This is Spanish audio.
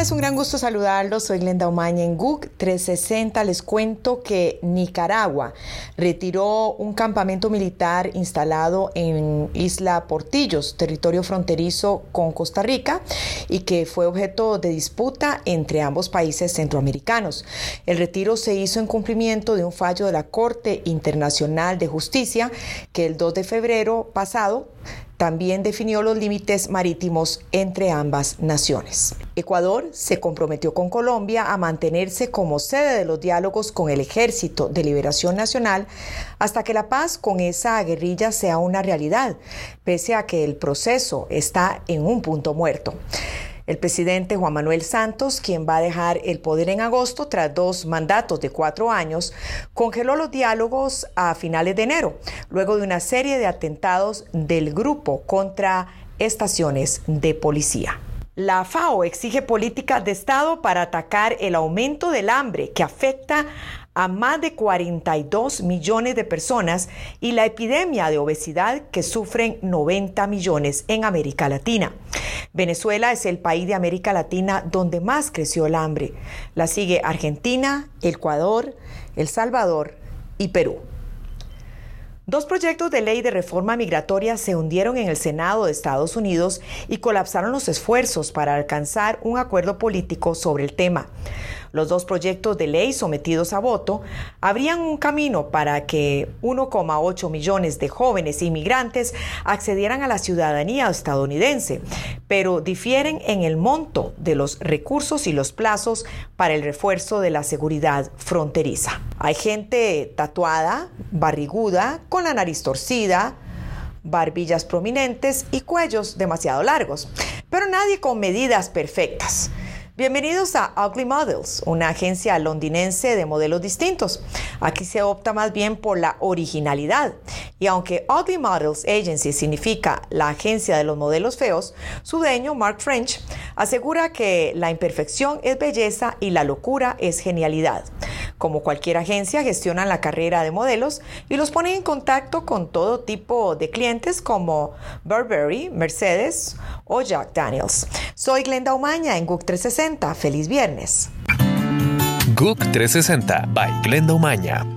Es un gran gusto saludarlos. Soy Glenda Umaña en GUC 360. Les cuento que Nicaragua retiró un campamento militar instalado en Isla Portillos, territorio fronterizo con Costa Rica, y que fue objeto de disputa entre ambos países centroamericanos. El retiro se hizo en cumplimiento de un fallo de la Corte Internacional de Justicia que el 2 de febrero pasado también definió los límites marítimos entre ambas naciones. Ecuador se comprometió con Colombia a mantenerse como sede de los diálogos con el Ejército de Liberación Nacional hasta que la paz con esa guerrilla sea una realidad, pese a que el proceso está en un punto muerto. El presidente Juan Manuel Santos, quien va a dejar el poder en agosto tras dos mandatos de cuatro años, congeló los diálogos a finales de enero, luego de una serie de atentados del grupo contra estaciones de policía. La FAO exige políticas de Estado para atacar el aumento del hambre que afecta a más de 42 millones de personas y la epidemia de obesidad que sufren 90 millones en América Latina. Venezuela es el país de América Latina donde más creció el hambre. La sigue Argentina, Ecuador, El Salvador y Perú. Dos proyectos de ley de reforma migratoria se hundieron en el Senado de Estados Unidos y colapsaron los esfuerzos para alcanzar un acuerdo político sobre el tema. Los dos proyectos de ley sometidos a voto abrían un camino para que 1,8 millones de jóvenes inmigrantes accedieran a la ciudadanía estadounidense, pero difieren en el monto de los recursos y los plazos para el refuerzo de la seguridad fronteriza. Hay gente tatuada, barriguda, con la nariz torcida, barbillas prominentes y cuellos demasiado largos, pero nadie con medidas perfectas. Bienvenidos a Ugly Models, una agencia londinense de modelos distintos. Aquí se opta más bien por la originalidad. Y aunque Ugly Models Agency significa la agencia de los modelos feos, su dueño, Mark French, asegura que la imperfección es belleza y la locura es genialidad. Como cualquier agencia, gestionan la carrera de modelos y los ponen en contacto con todo tipo de clientes como Burberry, Mercedes o Jack Daniels. Soy Glenda Umaña en GUC 360. Feliz viernes. GUC 360 by Glenda Umaña.